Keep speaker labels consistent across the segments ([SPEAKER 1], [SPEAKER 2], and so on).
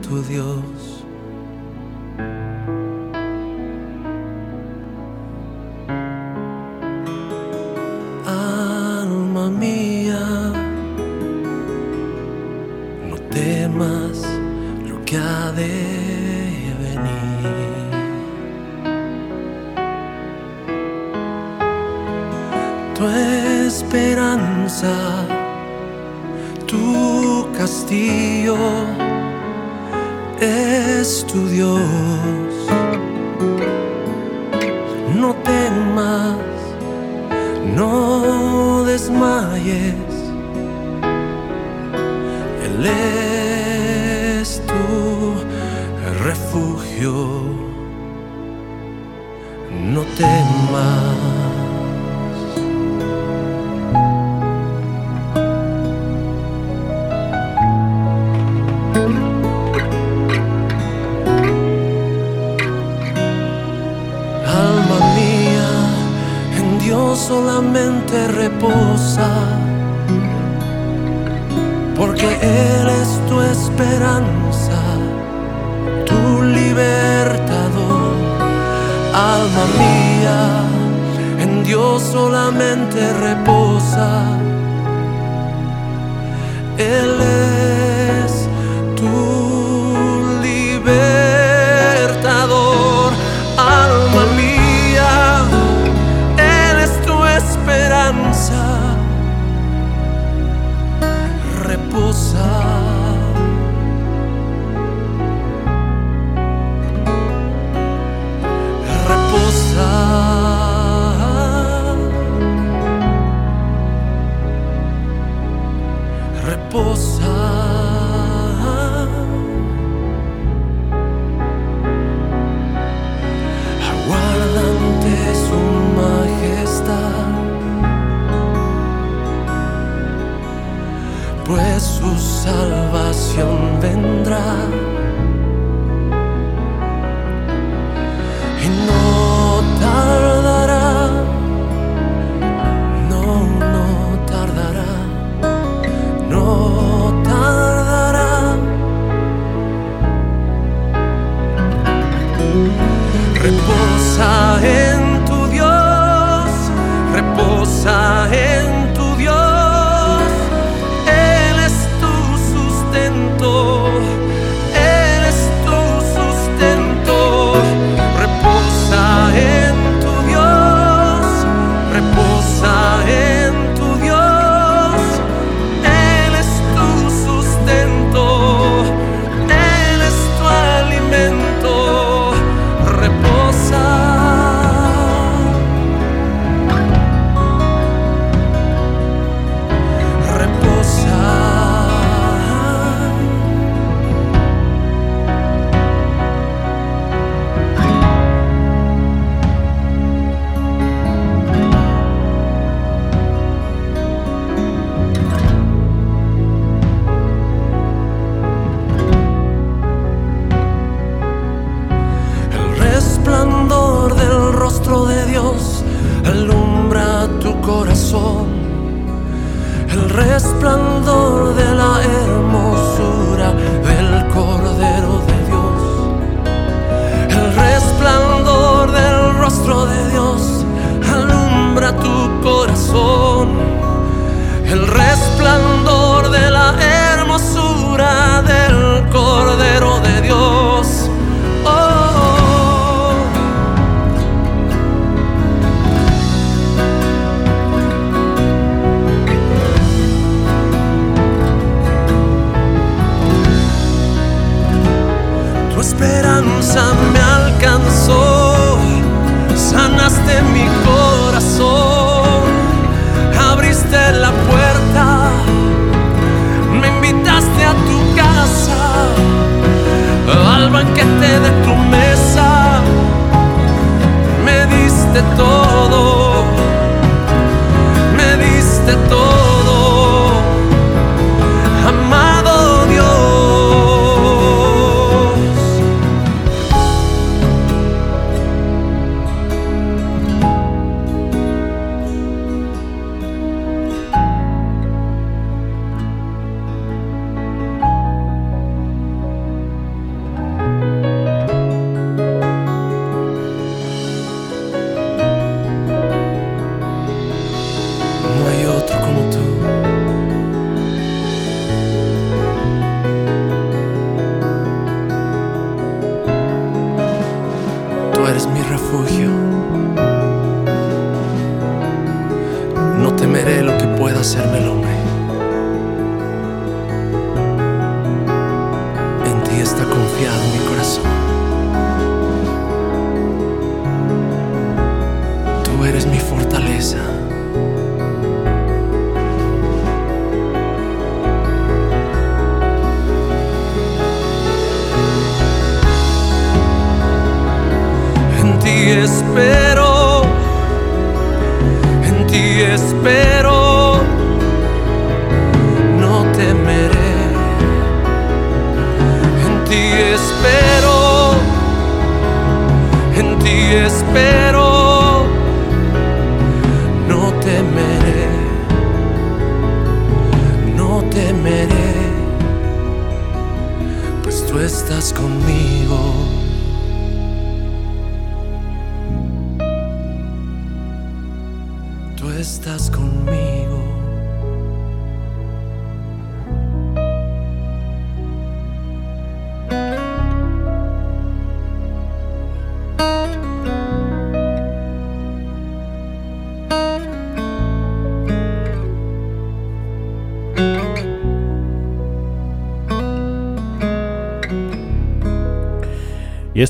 [SPEAKER 1] Tu Dios. Es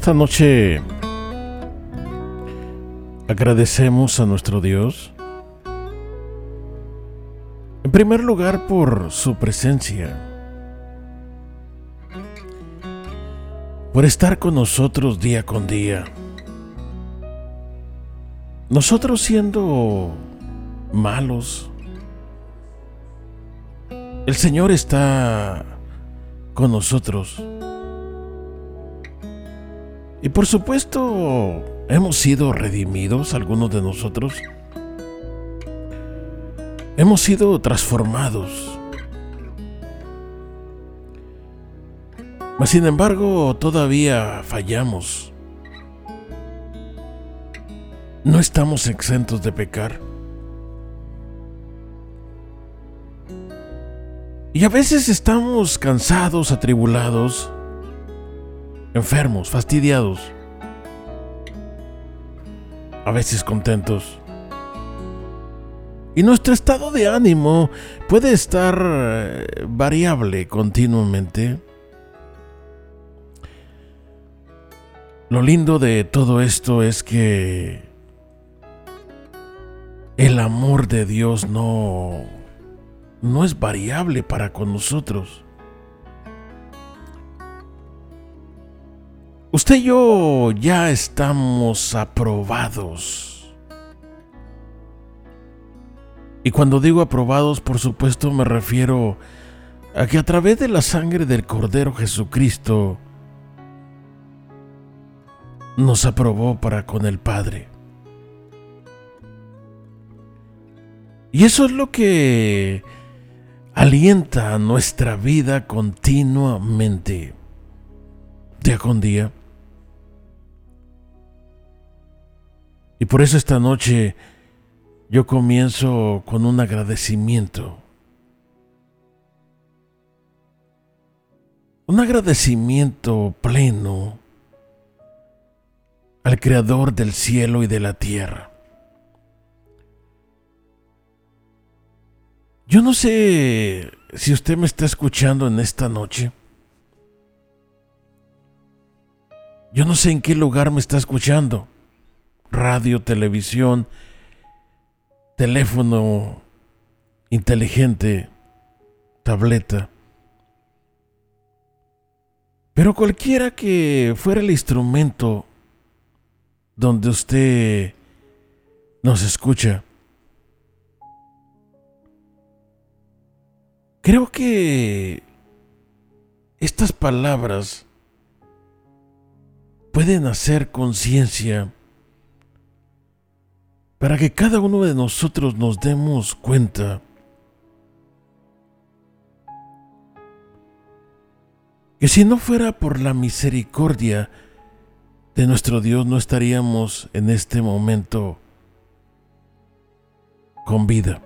[SPEAKER 2] esta noche agradecemos a nuestro Dios, en primer lugar por su presencia, por estar con nosotros día con día. Nosotros siendo malos, el Señor está con nosotros. Y por supuesto, hemos sido redimidos, algunos de nosotros. Hemos sido transformados. Mas sin embargo, todavía fallamos. No estamos exentos de pecar. Y a veces estamos cansados, atribulados, enfermos, fastidiados, a veces contentos. Y nuestro estado de ánimo puede estar eh, variable continuamente. Lo lindo de todo esto es que el amor de Dios no no es variable para con nosotros. Usted y yo ya estamos aprobados. Y cuando digo aprobados, por supuesto me refiero a que a través de la sangre del Cordero Jesucristo nos aprobó para con el Padre. Y eso es lo que alienta nuestra vida continuamente, día con día. Y por eso esta noche yo comienzo con un agradecimiento. Un agradecimiento pleno al Creador del cielo y de la tierra. Yo no sé si usted me está escuchando en esta noche. Yo no sé en qué lugar me está escuchando. Radio, televisión, teléfono inteligente, tableta. Pero cualquiera que fuera el instrumento donde usted nos escucha, Creo que estas palabras pueden hacer conciencia para que cada uno de nosotros nos demos cuenta que si no fuera por la misericordia de nuestro Dios no estaríamos en este momento con vida.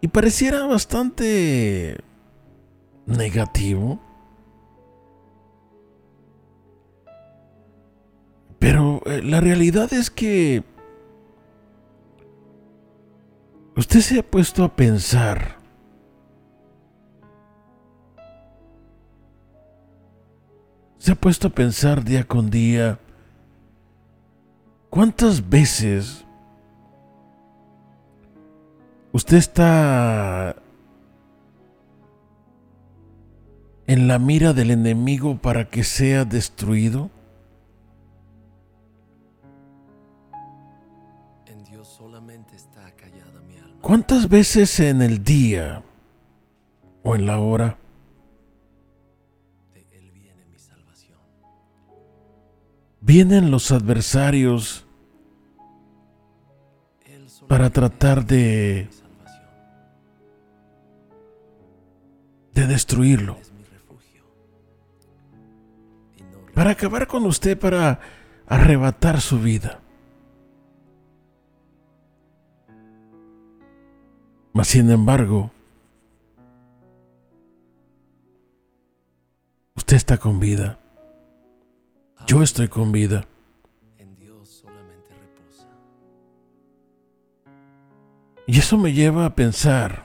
[SPEAKER 2] Y pareciera bastante negativo. Pero eh, la realidad es que usted se ha puesto a pensar se ha puesto a pensar día con día cuántas veces Usted está en la mira del enemigo para que sea destruido. ¿Cuántas veces en el día o en la hora
[SPEAKER 1] De Él viene mi salvación.
[SPEAKER 2] vienen los adversarios para tratar de, de destruirlo? Para acabar con usted, para arrebatar su vida. Mas sin embargo, usted está con vida. Yo estoy con vida. Y eso me lleva a pensar,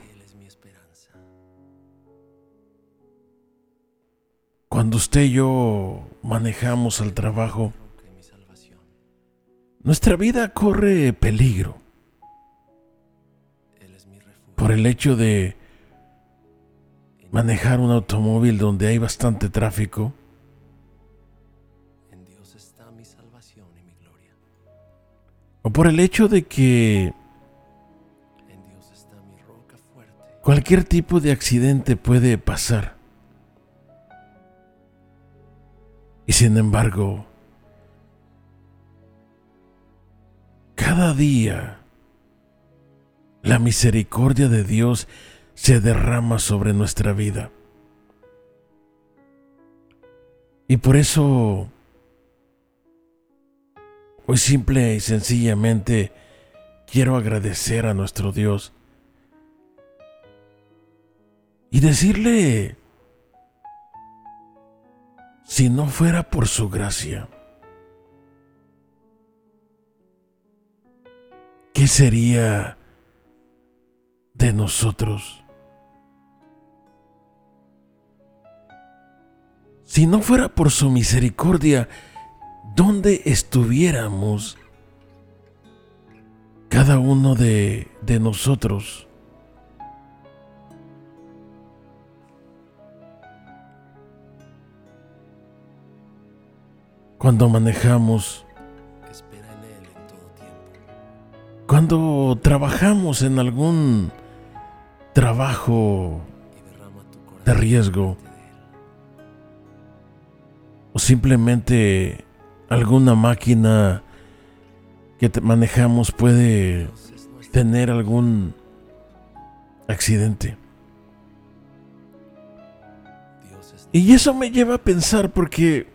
[SPEAKER 2] cuando usted y yo manejamos al trabajo, nuestra vida corre peligro por el hecho de manejar un automóvil donde hay bastante tráfico.
[SPEAKER 1] En Dios está mi salvación y mi gloria.
[SPEAKER 2] O por el hecho de que
[SPEAKER 1] En Dios está mi roca fuerte.
[SPEAKER 2] cualquier tipo de accidente puede pasar. Y sin embargo, cada día la misericordia de Dios se derrama sobre nuestra vida. Y por eso, hoy simple y sencillamente quiero agradecer a nuestro Dios y decirle, si no fuera por su gracia, ¿qué sería de nosotros? Si no fuera por su misericordia, ¿dónde estuviéramos cada uno de, de nosotros? Cuando manejamos, cuando trabajamos en algún trabajo de riesgo o simplemente alguna máquina que manejamos puede tener algún accidente. Y eso me lleva a pensar porque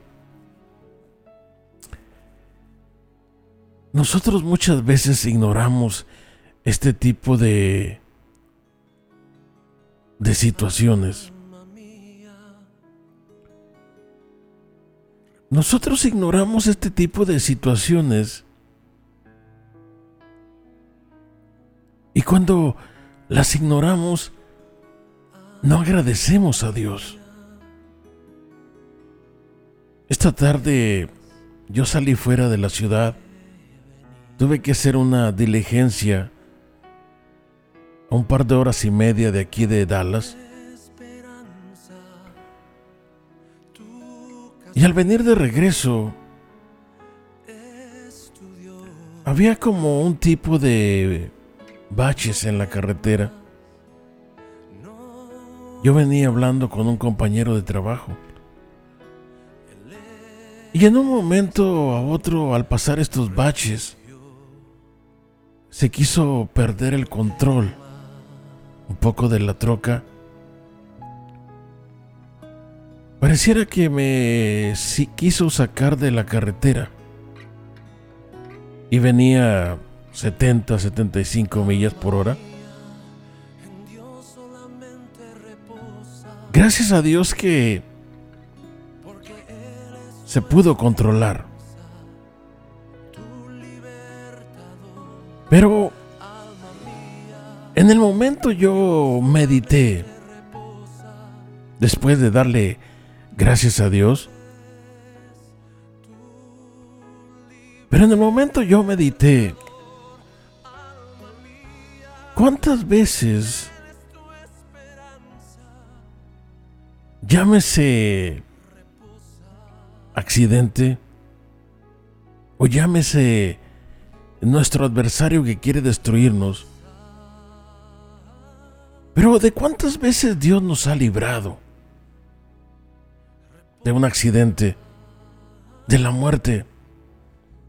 [SPEAKER 2] nosotros muchas veces ignoramos este tipo de de situaciones. Nosotros ignoramos este tipo de situaciones y cuando las ignoramos no agradecemos a Dios. Esta tarde yo salí fuera de la ciudad. Tuve que hacer una diligencia a un par de horas y media de aquí de Dallas. Y al venir de regreso, había como un tipo de baches en la carretera. Yo venía hablando con un compañero de trabajo. Y en un momento a otro, al pasar estos baches, se quiso perder el control un poco de la troca Pareciera que me sí quiso sacar de la carretera. Y venía 70, 75 millas por hora. Gracias a Dios que se pudo controlar. Pero en el momento yo medité, después de darle gracias a Dios. Pero en el momento yo medité, ¿cuántas veces, llámese accidente, o llámese nuestro adversario que quiere destruirnos, pero de cuántas veces Dios nos ha librado? de un accidente, de la muerte,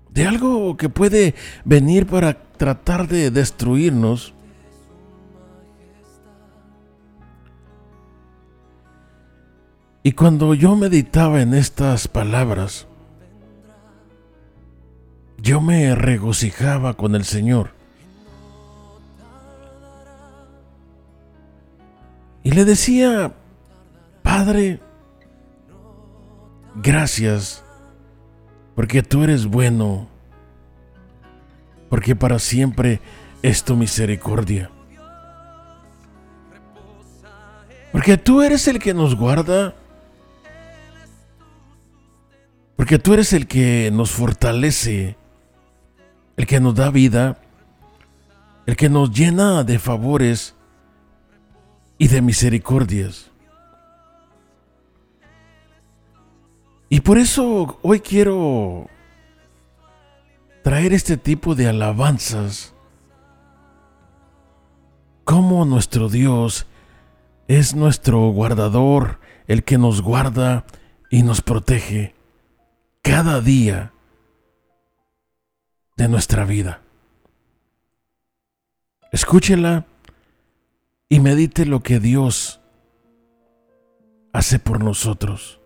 [SPEAKER 2] de algo que puede venir para tratar de destruirnos. Y cuando yo meditaba en estas palabras, yo me regocijaba con el Señor. Y le decía, Padre, Gracias, porque tú eres bueno, porque para siempre es tu misericordia. Porque tú eres el que nos guarda. Porque tú eres el que nos fortalece, el que nos da vida, el que nos llena de favores y de misericordias. Y por eso hoy quiero traer este tipo de alabanzas. Como nuestro Dios es nuestro guardador, el que nos guarda y nos protege cada día de nuestra vida. Escúchela y medite lo que Dios hace por nosotros.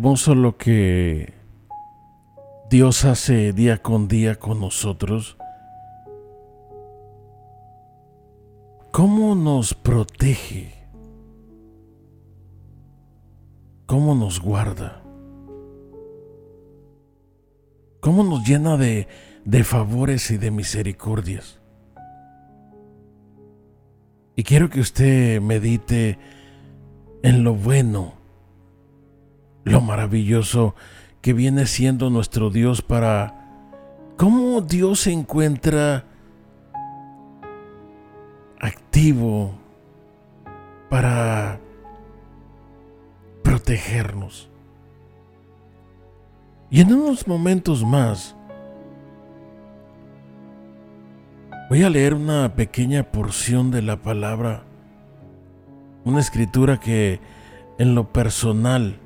[SPEAKER 2] Hermoso lo que Dios hace día con día con nosotros. ¿Cómo nos protege? ¿Cómo nos guarda? ¿Cómo nos llena de, de favores y de misericordias? Y quiero que usted medite en lo bueno lo maravilloso que viene siendo nuestro Dios para cómo Dios se encuentra activo para protegernos. Y en unos momentos más voy a leer una pequeña porción de la palabra, una escritura que en lo personal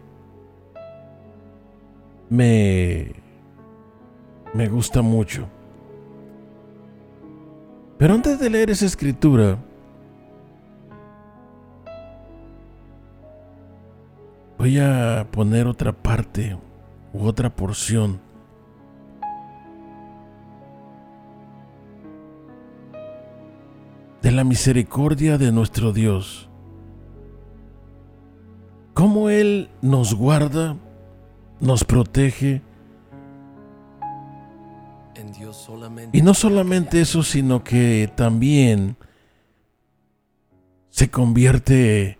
[SPEAKER 2] me, me gusta mucho. Pero antes de leer esa escritura, voy a poner otra parte u otra porción de la misericordia de nuestro Dios. Cómo Él nos guarda nos protege. y no solamente eso, sino que también se convierte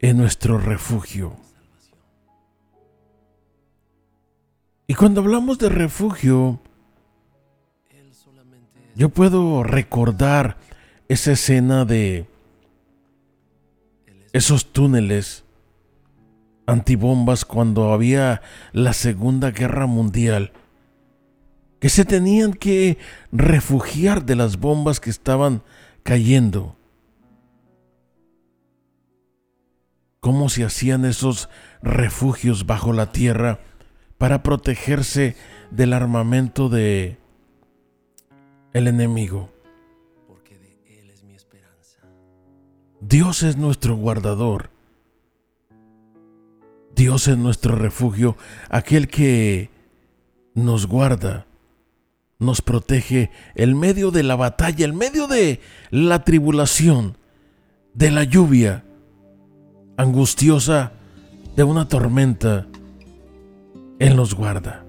[SPEAKER 2] en nuestro refugio. Y cuando hablamos de refugio, yo puedo recordar esa escena de esos túneles antibombas cuando había la Segunda Guerra Mundial, que se tenían que refugiar de las bombas que estaban cayendo. ¿Cómo se hacían esos refugios bajo la tierra para protegerse del armamento de el enemigo? Porque de él es mi esperanza. Dios es nuestro guardador. Dios es nuestro refugio, aquel que nos guarda, nos protege en medio de la batalla, en medio de la tribulación, de la lluvia angustiosa, de una tormenta. Él nos guarda.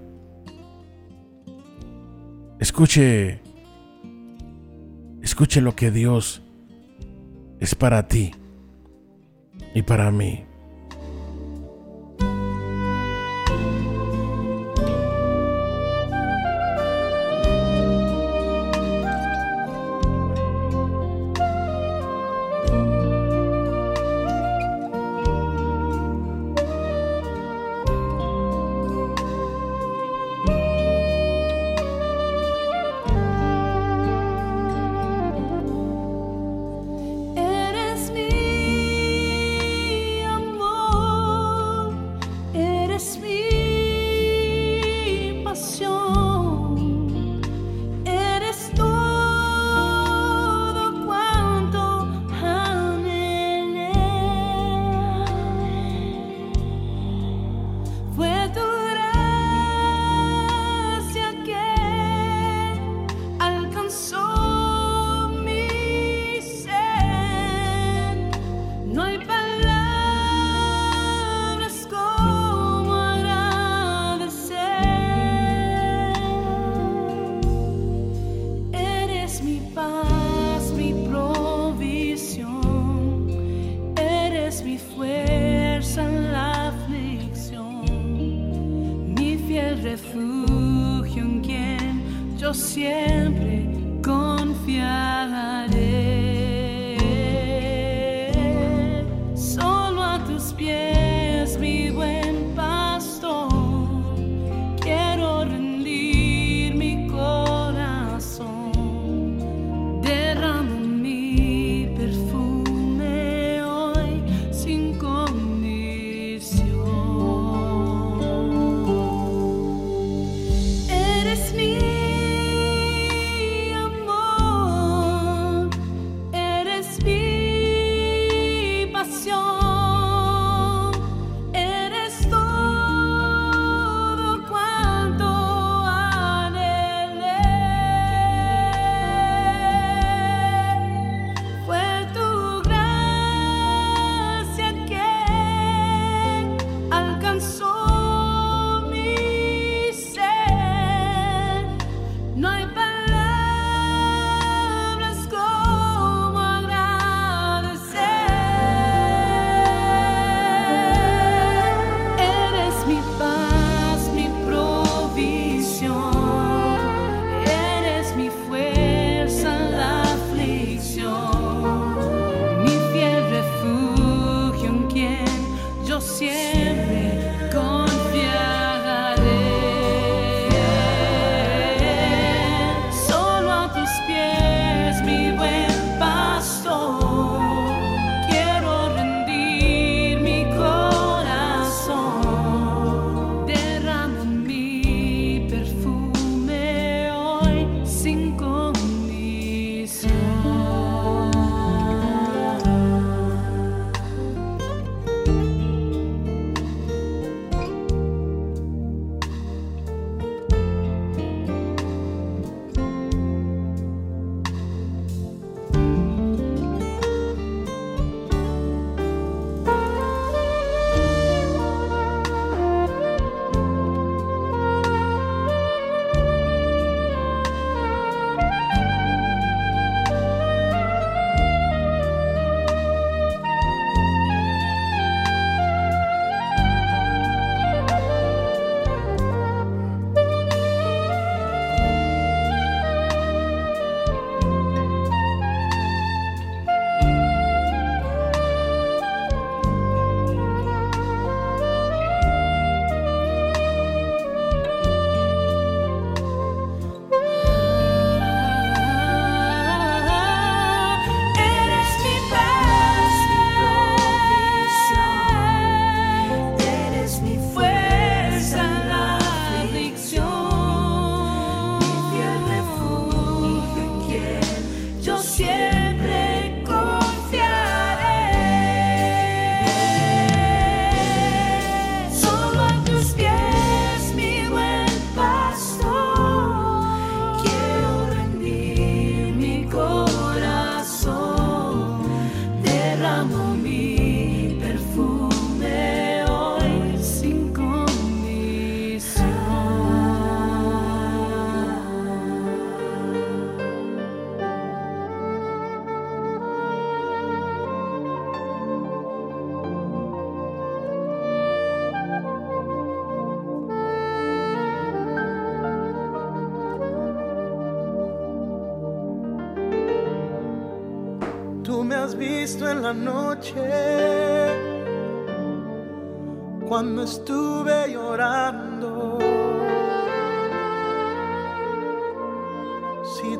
[SPEAKER 2] Escuche, escuche lo que Dios es para ti y para mí.
[SPEAKER 3] Yes,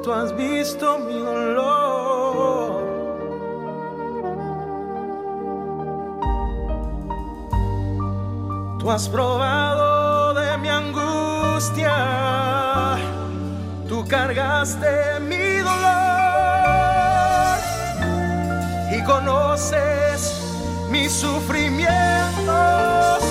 [SPEAKER 3] tú has visto mi dolor. Tú has probado de mi angustia, tú cargaste mi dolor y conoces mis sufrimientos.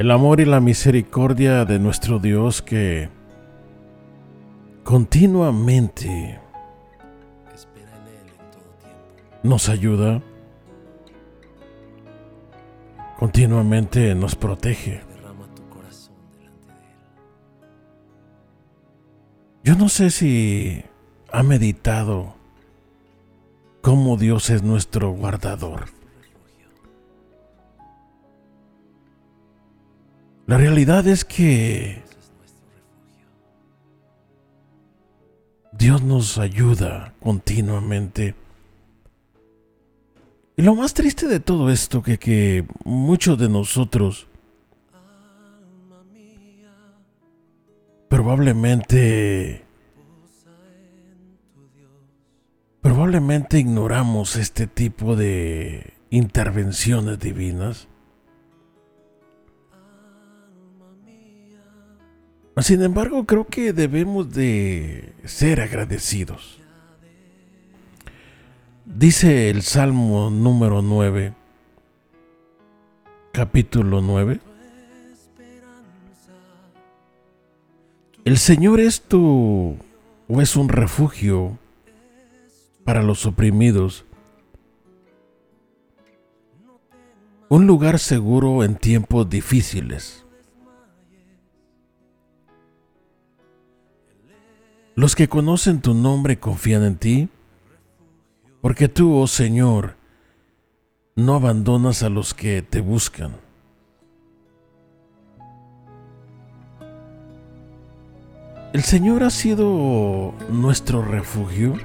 [SPEAKER 2] El amor y la misericordia de nuestro Dios que continuamente nos ayuda, continuamente nos protege. Yo no sé si ha meditado cómo Dios es nuestro guardador. La realidad es que. Dios nos ayuda continuamente. Y lo más triste de todo esto que, que muchos de nosotros probablemente probablemente ignoramos este tipo de intervenciones divinas. Sin embargo, creo que debemos de ser agradecidos. Dice el Salmo número 9, capítulo 9. El Señor es tu o es un refugio para los oprimidos, un lugar seguro en tiempos difíciles. Los que conocen tu nombre confían en ti, porque tú, oh Señor, no abandonas a los que te buscan. El Señor ha sido nuestro refugio.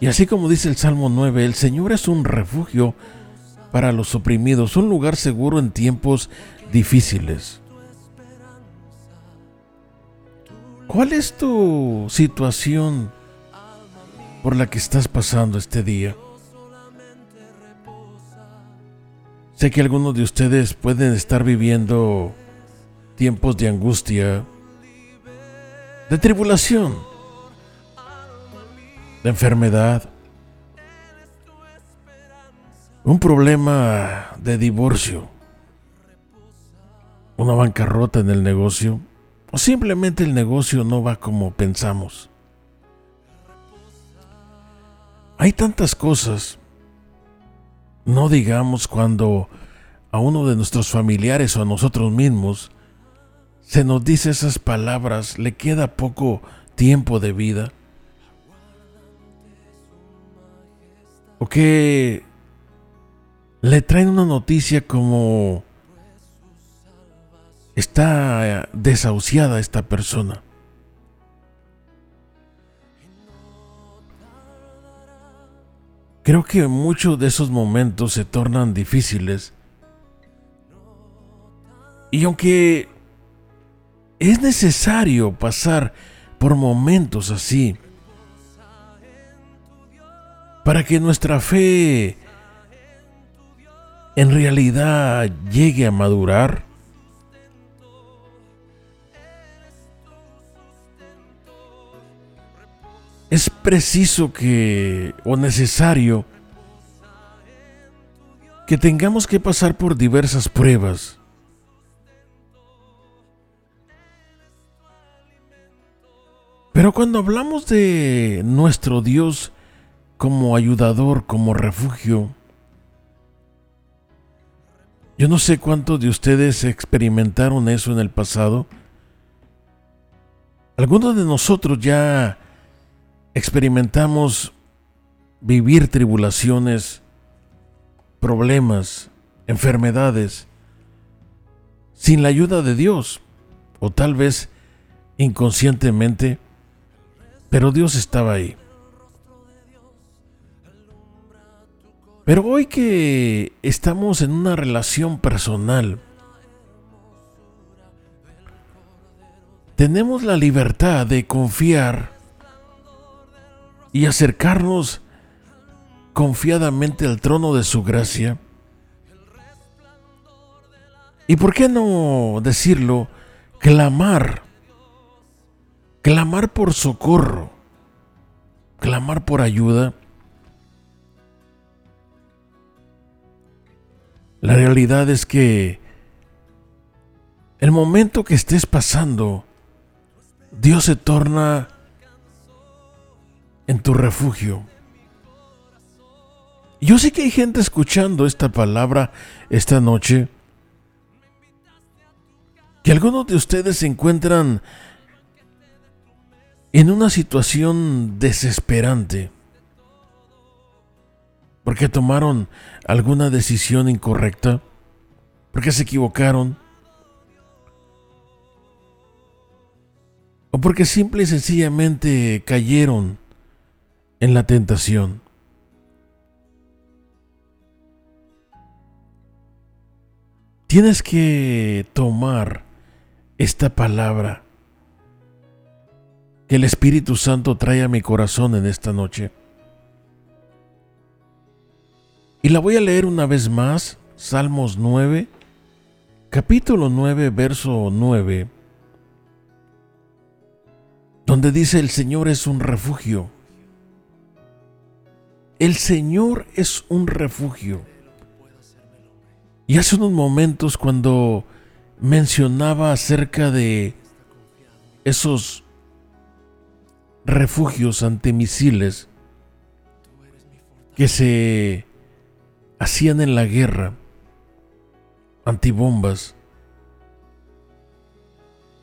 [SPEAKER 2] Y así como dice el Salmo 9, el Señor es un refugio para los oprimidos, un lugar seguro en tiempos difíciles. ¿Cuál es tu situación por la que estás pasando este día? Sé que algunos de ustedes pueden estar viviendo tiempos de angustia, de tribulación, de enfermedad, un problema de divorcio, una bancarrota en el negocio, o simplemente el negocio no va como pensamos. Hay tantas cosas, no digamos cuando a uno de nuestros familiares o a nosotros mismos se nos dice esas palabras, le queda poco tiempo de vida. O que le traen una noticia como está desahuciada esta persona. Creo que muchos de esos momentos se tornan difíciles. Y aunque es necesario pasar por momentos así, para que nuestra fe en realidad llegue a madurar, es preciso que, o necesario, que tengamos que pasar por diversas pruebas. Pero cuando hablamos de nuestro Dios como ayudador, como refugio, yo no sé cuántos de ustedes experimentaron eso en el pasado. Algunos de nosotros ya experimentamos vivir tribulaciones, problemas, enfermedades, sin la ayuda de Dios, o tal vez inconscientemente, pero Dios estaba ahí. Pero hoy que estamos en una relación personal, tenemos la libertad de confiar y acercarnos confiadamente al trono de su gracia. ¿Y por qué no decirlo? Clamar. Clamar por socorro. Clamar por ayuda. La realidad es que el momento que estés pasando, Dios se torna en tu refugio. Yo sé que hay gente escuchando esta palabra esta noche, que algunos de ustedes se encuentran en una situación desesperante, porque tomaron alguna decisión incorrecta, porque se equivocaron, o porque simple y sencillamente cayeron en la tentación. Tienes que tomar esta palabra que el Espíritu Santo trae a mi corazón en esta noche. Y la voy a leer una vez más, Salmos 9, capítulo 9, verso 9, donde dice, el Señor es un refugio el Señor es un refugio. Y hace unos momentos cuando mencionaba acerca de esos refugios antimisiles que se hacían en la guerra, antibombas,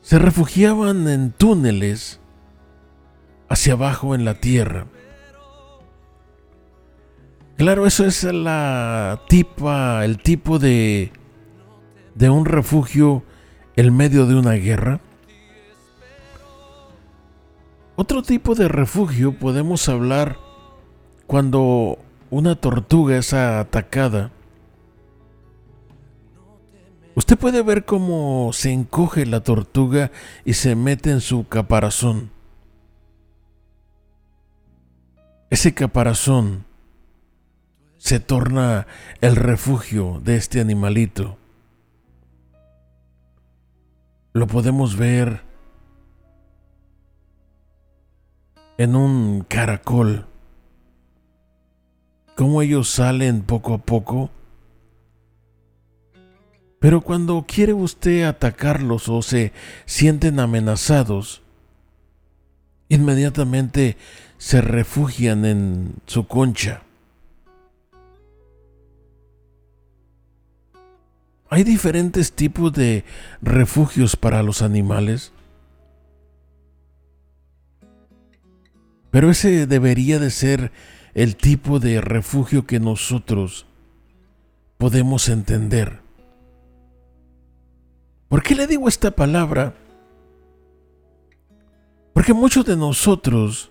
[SPEAKER 2] se refugiaban en túneles hacia abajo en la tierra. Claro, eso es la tipa, el tipo de, de un refugio en medio de una guerra. Otro tipo de refugio podemos hablar cuando una tortuga es atacada. Usted puede ver cómo se encoge la tortuga y se mete en su caparazón. Ese caparazón se torna el refugio de este animalito. Lo podemos ver en un caracol, cómo ellos salen poco a poco. Pero cuando quiere usted atacarlos o se sienten amenazados, inmediatamente se refugian en su concha. Hay diferentes tipos de refugios para los animales. Pero ese debería de ser el tipo de refugio que nosotros podemos entender. ¿Por qué le digo esta palabra? Porque muchos de nosotros,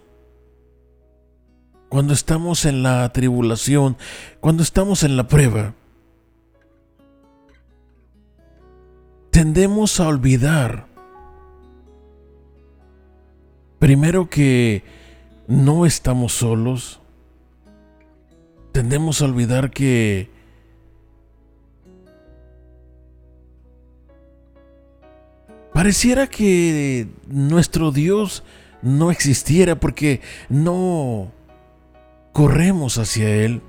[SPEAKER 2] cuando estamos en la tribulación, cuando estamos en la prueba, tendemos a olvidar, primero que no estamos solos, tendemos a olvidar que pareciera que nuestro Dios no existiera porque no corremos hacia Él.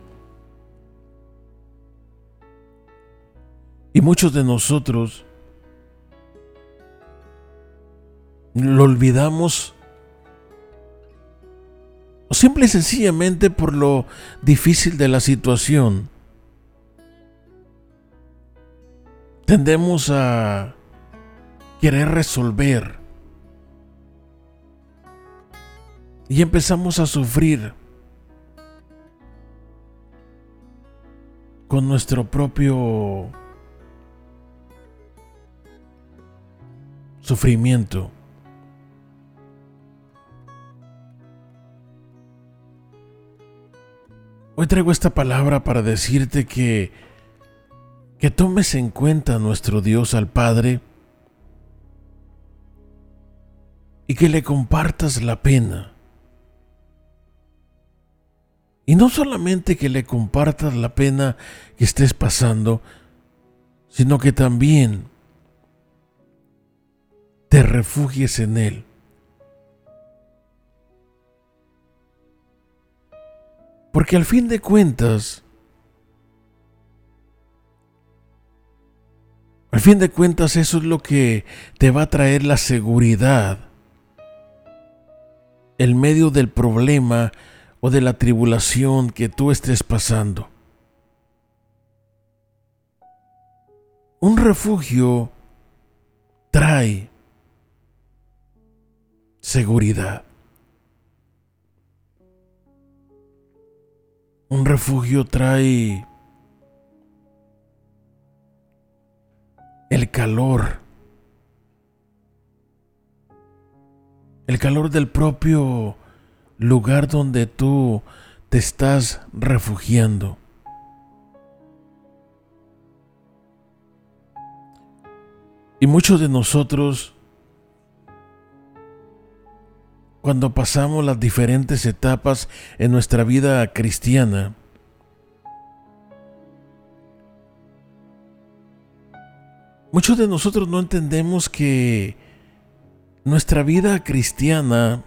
[SPEAKER 2] Y muchos de nosotros lo olvidamos o simple y sencillamente por lo difícil de la situación. Tendemos a querer resolver y empezamos a sufrir con nuestro propio sufrimiento. Hoy traigo esta palabra para decirte que que tomes en cuenta a nuestro Dios al Padre y que le compartas la pena. Y no solamente que le compartas la pena que estés pasando, sino que también te refugies en Él. Porque al fin de cuentas, al fin de cuentas eso es lo que te va a traer la seguridad en medio del problema o de la tribulación que tú estés pasando. Un refugio trae seguridad. Un refugio trae el calor, el calor del propio lugar donde tú te estás refugiando. Y muchos de nosotros cuando pasamos las diferentes etapas en nuestra vida cristiana, muchos de nosotros no entendemos que nuestra vida cristiana,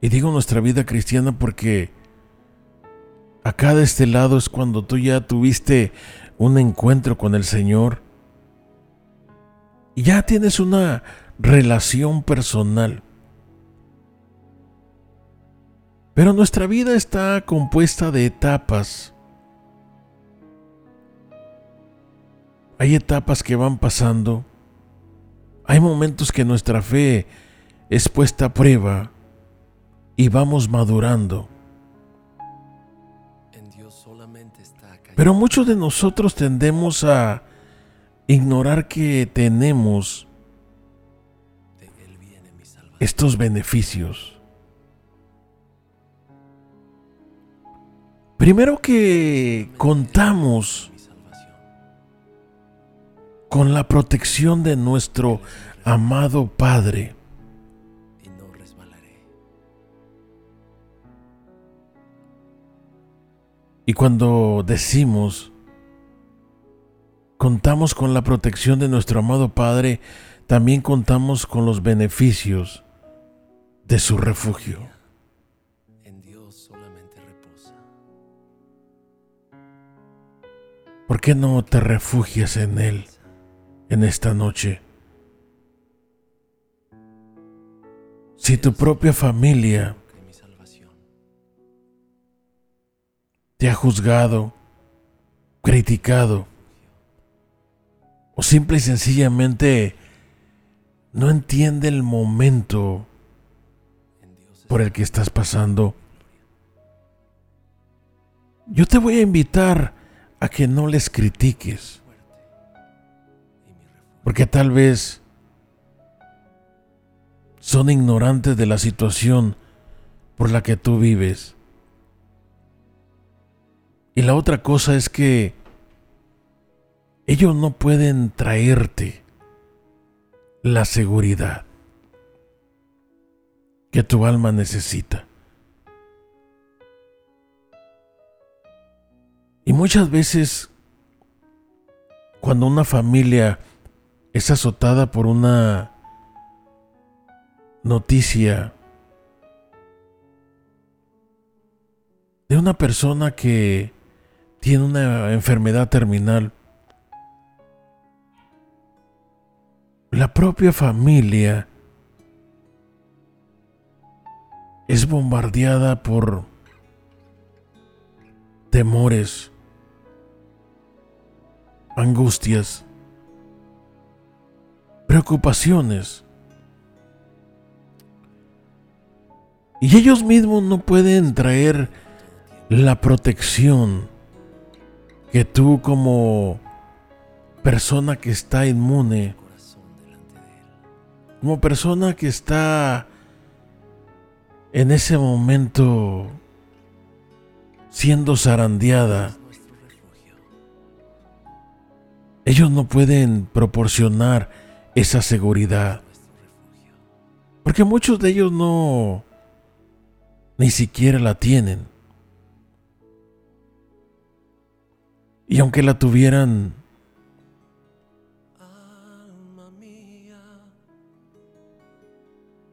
[SPEAKER 2] y digo nuestra vida cristiana porque acá de este lado es cuando tú ya tuviste un encuentro con el Señor, y ya tienes una relación personal. Pero nuestra vida está compuesta de etapas. Hay etapas que van pasando. Hay momentos que nuestra fe es puesta a prueba y vamos madurando. Pero muchos de nosotros tendemos a ignorar que tenemos estos beneficios. Primero que contamos con la protección de nuestro amado Padre. Y cuando decimos, contamos con la protección de nuestro amado Padre, también contamos con los beneficios de su refugio. En Dios solamente reposa. ¿Por qué no te refugias en Él en esta noche? Si tu propia familia te ha juzgado, criticado, o simple y sencillamente no entiende el momento por el que estás pasando, yo te voy a invitar a que no les critiques. Porque tal vez son ignorantes de la situación por la que tú vives. Y la otra cosa es que ellos no pueden traerte la seguridad que tu alma necesita. Y muchas veces, cuando una familia es azotada por una noticia de una persona que tiene una enfermedad terminal, la propia familia es bombardeada por temores, angustias, preocupaciones. Y ellos mismos no pueden traer la protección que tú como persona que está inmune, como persona que está en ese momento siendo zarandeada, ellos no pueden proporcionar esa seguridad. Porque muchos de ellos no ni siquiera la tienen. Y aunque la tuvieran,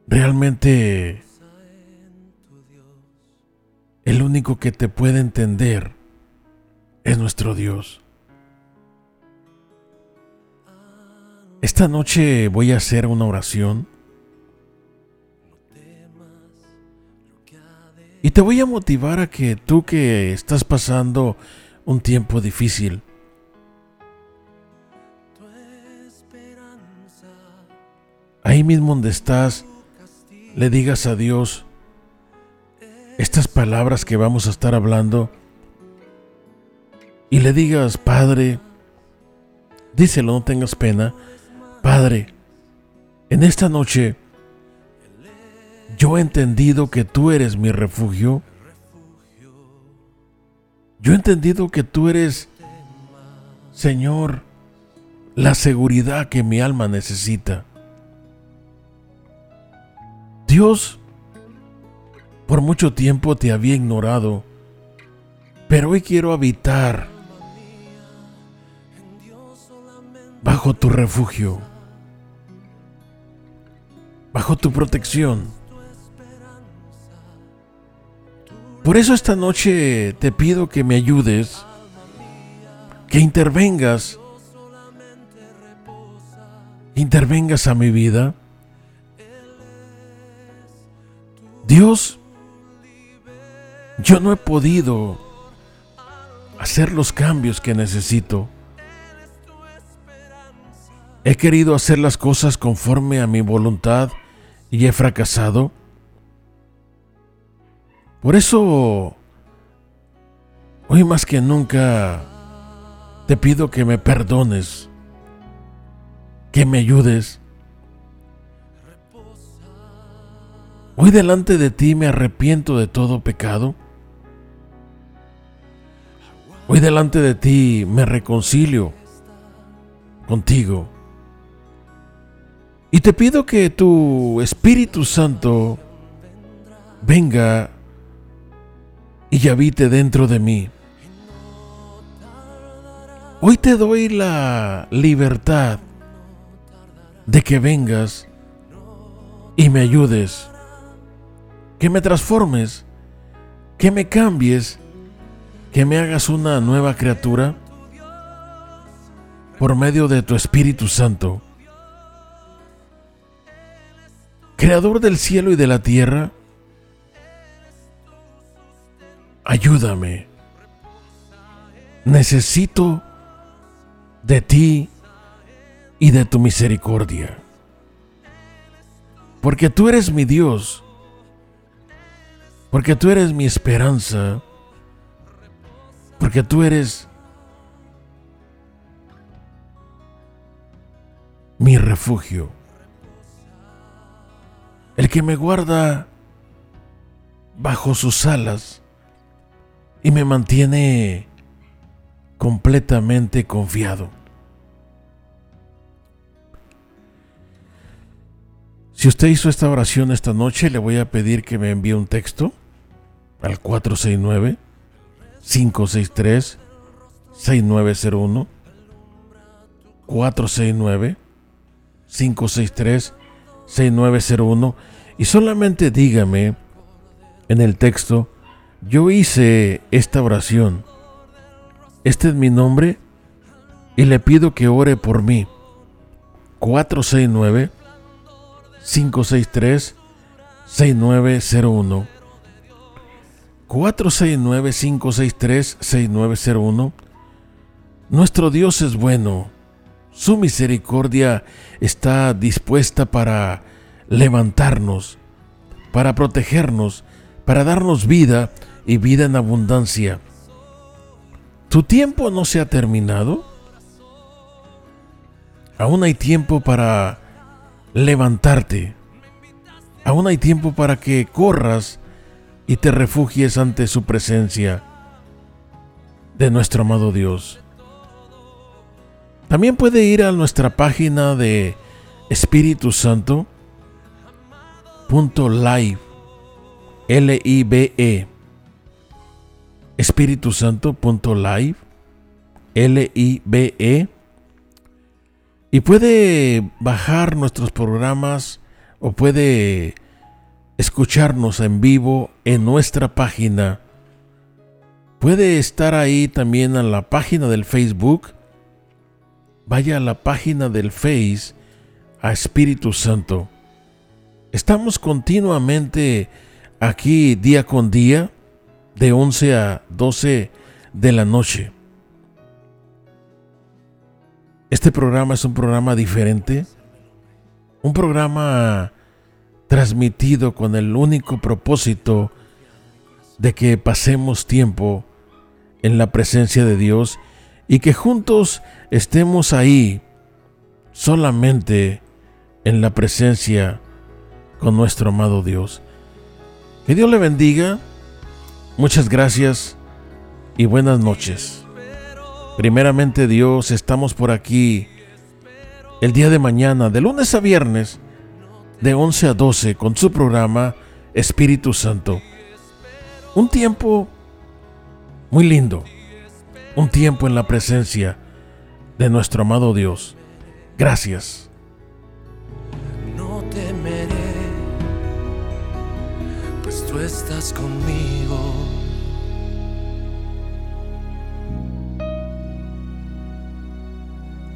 [SPEAKER 2] realmente el único que te puede entender es nuestro Dios. Esta noche voy a hacer una oración y te voy a motivar a que tú que estás pasando un tiempo difícil, ahí mismo donde estás, le digas a Dios estas palabras que vamos a estar hablando y le digas, Padre, díselo, no tengas pena, Padre, en esta noche yo he entendido que tú eres mi refugio. Yo he entendido que tú eres, Señor, la seguridad que mi alma necesita. Dios, por mucho tiempo te había ignorado, pero hoy quiero habitar bajo tu refugio, bajo tu protección. Por eso esta noche te pido que me ayudes, que intervengas, intervengas a mi vida. Dios, yo no he podido hacer los cambios que necesito. He querido hacer las cosas conforme a mi voluntad y he fracasado. Por eso, hoy más que nunca, te pido que me perdones, que me ayudes. Hoy delante de ti me arrepiento de todo pecado. Hoy delante de ti me reconcilio contigo. Y te pido que tu Espíritu Santo venga y habite dentro de mí. Hoy te doy la libertad de que vengas y me ayudes, que me transformes, que me cambies, que me hagas una nueva criatura por medio de tu Espíritu Santo. Creador del cielo y de la tierra, ayúdame. Necesito de ti y de tu misericordia. Porque tú eres mi Dios. Porque tú eres mi esperanza. Porque tú eres mi refugio. El que me guarda bajo sus alas y me mantiene completamente confiado. Si usted hizo esta oración esta noche, le voy a pedir que me envíe un texto al 469 563 6901 469 563 6901 y solamente dígame en el texto, yo hice esta oración. Este es mi nombre y le pido que ore por mí. 469 563 6901 469 563 6901 Nuestro Dios es bueno. Su misericordia está dispuesta para levantarnos, para protegernos, para darnos vida y vida en abundancia. ¿Tu tiempo no se ha terminado? Aún hay tiempo para levantarte. Aún hay tiempo para que corras y te refugies ante su presencia de nuestro amado Dios. También puede ir a nuestra página de Espíritu Santo live L I B E Espíritu Santo live L I B E y puede bajar nuestros programas o puede escucharnos en vivo en nuestra página. Puede estar ahí también en la página del Facebook. Vaya a la página del Face a Espíritu Santo. Estamos continuamente aquí día con día, de 11 a 12 de la noche. Este programa es un programa diferente, un programa transmitido con el único propósito de que pasemos tiempo en la presencia de Dios y que juntos estemos ahí solamente en la presencia con nuestro amado Dios. Que Dios le bendiga. Muchas gracias y buenas noches. Primeramente Dios, estamos por aquí el día de mañana, de lunes a viernes, de 11 a 12, con su programa Espíritu Santo. Un tiempo muy lindo, un tiempo en la presencia de nuestro amado Dios. Gracias.
[SPEAKER 1] tú estás conmigo.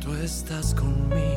[SPEAKER 1] Tú estás conmigo.